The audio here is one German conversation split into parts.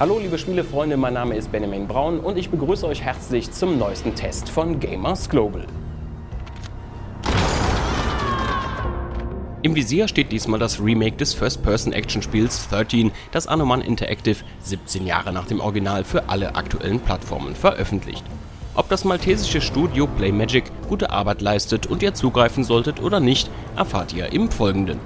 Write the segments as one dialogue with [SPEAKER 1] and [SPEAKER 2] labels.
[SPEAKER 1] Hallo liebe Spielefreunde, mein Name ist Benjamin Braun und ich begrüße euch herzlich zum neuesten Test von Gamers Global. Im Visier steht diesmal das Remake des First-Person-Action-Spiels 13, das Anoman Interactive 17 Jahre nach dem Original für alle aktuellen Plattformen veröffentlicht. Ob das maltesische Studio Playmagic gute Arbeit leistet und ihr zugreifen solltet oder nicht, erfahrt ihr im Folgenden.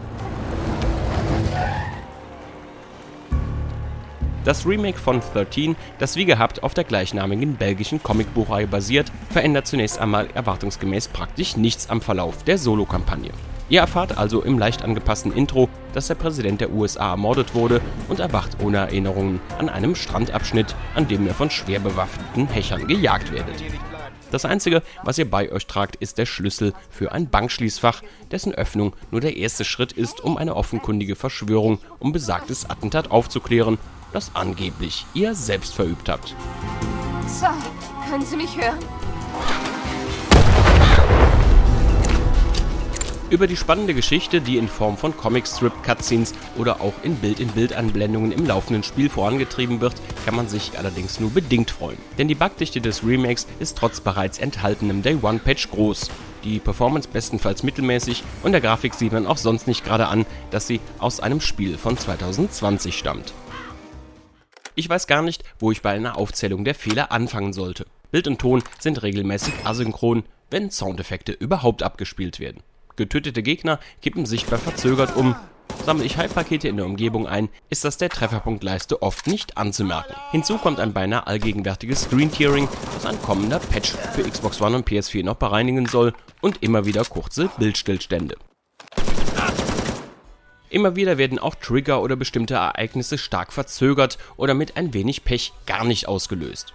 [SPEAKER 1] Das Remake von 13, das wie gehabt auf der gleichnamigen belgischen Comicbuchreihe basiert, verändert zunächst einmal erwartungsgemäß praktisch nichts am Verlauf der Solo-Kampagne. Ihr erfahrt also im leicht angepassten Intro, dass der Präsident der USA ermordet wurde und erwacht ohne Erinnerungen an einem Strandabschnitt, an dem ihr von schwer bewaffneten Hechern gejagt werdet. Das einzige, was ihr bei euch tragt, ist der Schlüssel für ein Bankschließfach, dessen Öffnung nur der erste Schritt ist, um eine offenkundige Verschwörung um besagtes Attentat aufzuklären das angeblich ihr selbst verübt habt.
[SPEAKER 2] Sir, können Sie mich hören?
[SPEAKER 1] Über die spannende Geschichte, die in Form von Comicstrip-Cutscenes oder auch in Bild-in-Bild-Anblendungen im laufenden Spiel vorangetrieben wird, kann man sich allerdings nur bedingt freuen. Denn die Bugdichte des Remakes ist trotz bereits enthaltenem Day-One-Patch groß. Die Performance bestenfalls mittelmäßig und der Grafik sieht man auch sonst nicht gerade an, dass sie aus einem Spiel von 2020 stammt. Ich weiß gar nicht, wo ich bei einer Aufzählung der Fehler anfangen sollte. Bild und Ton sind regelmäßig asynchron, wenn Soundeffekte überhaupt abgespielt werden. Getötete Gegner kippen sichtbar verzögert um. Sammle ich Heilpakete in der Umgebung ein, ist das der Trefferpunktleiste oft nicht anzumerken. Hinzu kommt ein beinahe allgegenwärtiges Screen-Tearing, das ein kommender Patch für Xbox One und PS4 noch bereinigen soll und immer wieder kurze Bildstillstände. Immer wieder werden auch Trigger oder bestimmte Ereignisse stark verzögert oder mit ein wenig Pech gar nicht ausgelöst.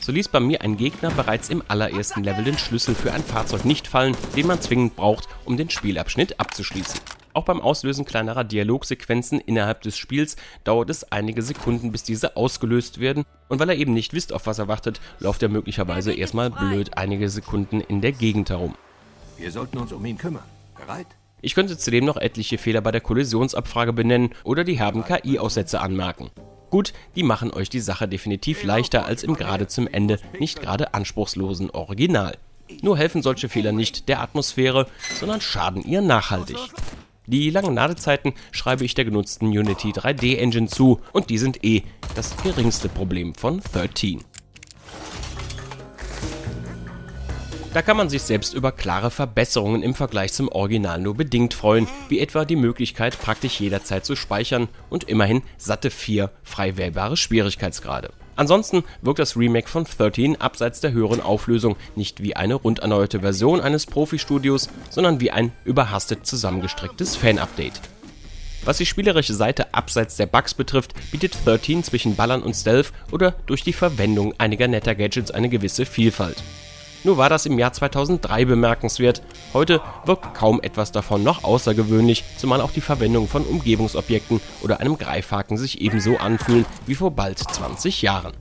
[SPEAKER 1] So ließ bei mir ein Gegner bereits im allerersten Level den Schlüssel für ein Fahrzeug nicht fallen, den man zwingend braucht, um den Spielabschnitt abzuschließen. Auch beim Auslösen kleinerer Dialogsequenzen innerhalb des Spiels dauert es einige Sekunden, bis diese ausgelöst werden, und weil er eben nicht wisst, auf was er wartet, läuft er möglicherweise erstmal blöd einige Sekunden in der Gegend herum.
[SPEAKER 3] Wir sollten uns um ihn kümmern. Bereit?
[SPEAKER 1] Ich könnte zudem noch etliche Fehler bei der Kollisionsabfrage benennen oder die herben KI-Aussätze anmerken. Gut, die machen euch die Sache definitiv leichter als im gerade zum Ende nicht gerade anspruchslosen Original. Nur helfen solche Fehler nicht der Atmosphäre, sondern schaden ihr nachhaltig. Die langen Ladezeiten schreibe ich der genutzten Unity 3D Engine zu und die sind eh das geringste Problem von 13. Da kann man sich selbst über klare Verbesserungen im Vergleich zum Original nur bedingt freuen, wie etwa die Möglichkeit, praktisch jederzeit zu speichern und immerhin satte vier frei wählbare Schwierigkeitsgrade. Ansonsten wirkt das Remake von 13 abseits der höheren Auflösung nicht wie eine rund erneuerte Version eines Profi-Studios, sondern wie ein überhastet zusammengestricktes Fan-Update. Was die spielerische Seite abseits der Bugs betrifft, bietet 13 zwischen Ballern und Stealth oder durch die Verwendung einiger netter Gadgets eine gewisse Vielfalt. Nur war das im Jahr 2003 bemerkenswert. Heute wirkt kaum etwas davon noch außergewöhnlich, zumal auch die Verwendung von Umgebungsobjekten oder einem Greifhaken sich ebenso anfühlen wie vor bald 20 Jahren.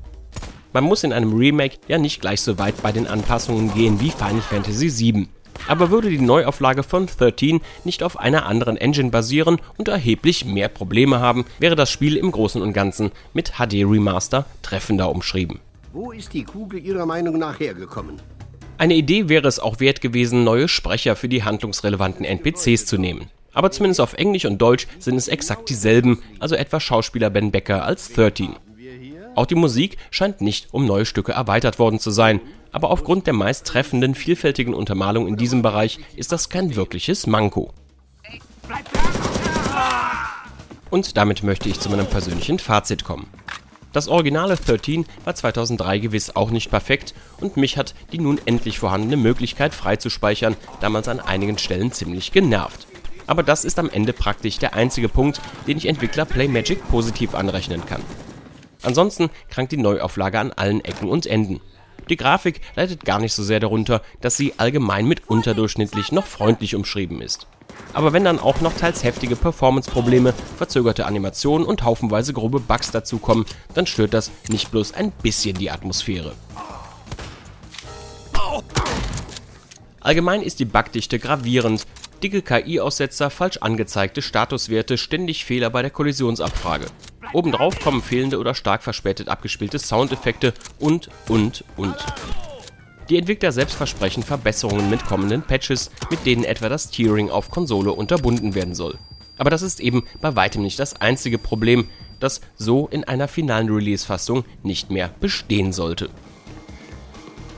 [SPEAKER 1] Man muss in einem Remake ja nicht gleich so weit bei den Anpassungen gehen wie Final Fantasy VII. Aber würde die Neuauflage von 13 nicht auf einer anderen Engine basieren und erheblich mehr Probleme haben, wäre das Spiel im Großen und Ganzen mit HD Remaster treffender umschrieben.
[SPEAKER 3] Wo ist die Kugel Ihrer Meinung nach hergekommen?
[SPEAKER 1] Eine Idee wäre es auch wert gewesen, neue Sprecher für die handlungsrelevanten NPCs zu nehmen. Aber zumindest auf Englisch und Deutsch sind es exakt dieselben, also etwa Schauspieler Ben Becker als 13. Auch die Musik scheint nicht um neue Stücke erweitert worden zu sein, aber aufgrund der meist treffenden, vielfältigen Untermalung in diesem Bereich ist das kein wirkliches Manko. Und damit möchte ich zu meinem persönlichen Fazit kommen. Das originale 13 war 2003 gewiss auch nicht perfekt und mich hat die nun endlich vorhandene Möglichkeit freizuspeichern damals an einigen Stellen ziemlich genervt. Aber das ist am Ende praktisch der einzige Punkt, den ich Entwickler Playmagic positiv anrechnen kann. Ansonsten krankt die Neuauflage an allen Ecken und Enden. Die Grafik leidet gar nicht so sehr darunter, dass sie allgemein mit unterdurchschnittlich noch freundlich umschrieben ist. Aber wenn dann auch noch teils heftige Performance-Probleme, verzögerte Animationen und haufenweise grobe Bugs dazukommen, dann stört das nicht bloß ein bisschen die Atmosphäre. Allgemein ist die Bugdichte gravierend. Dicke KI-Aussetzer, falsch angezeigte Statuswerte, ständig Fehler bei der Kollisionsabfrage. Obendrauf kommen fehlende oder stark verspätet abgespielte Soundeffekte und, und, und. Die Entwickler selbst versprechen Verbesserungen mit kommenden Patches, mit denen etwa das Tiering auf Konsole unterbunden werden soll. Aber das ist eben bei weitem nicht das einzige Problem, das so in einer finalen Release-Fassung nicht mehr bestehen sollte.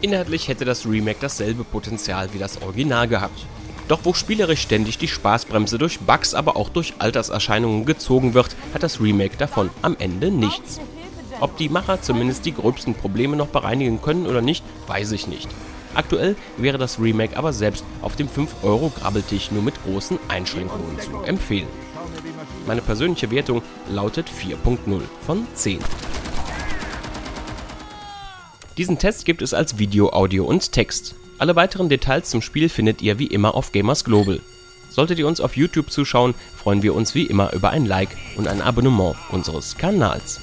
[SPEAKER 1] Inhaltlich hätte das Remake dasselbe Potenzial wie das Original gehabt. Doch wo spielerisch ständig die Spaßbremse durch Bugs, aber auch durch Alterserscheinungen gezogen wird, hat das Remake davon am Ende nichts. Ob die Macher zumindest die gröbsten Probleme noch bereinigen können oder nicht, weiß ich nicht. Aktuell wäre das Remake aber selbst auf dem 5-Euro-Grabbeltisch nur mit großen Einschränkungen zu empfehlen. Meine persönliche Wertung lautet 4.0 von 10. Diesen Test gibt es als Video, Audio und Text. Alle weiteren Details zum Spiel findet ihr wie immer auf Gamers Global. Solltet ihr uns auf YouTube zuschauen, freuen wir uns wie immer über ein Like und ein Abonnement unseres Kanals.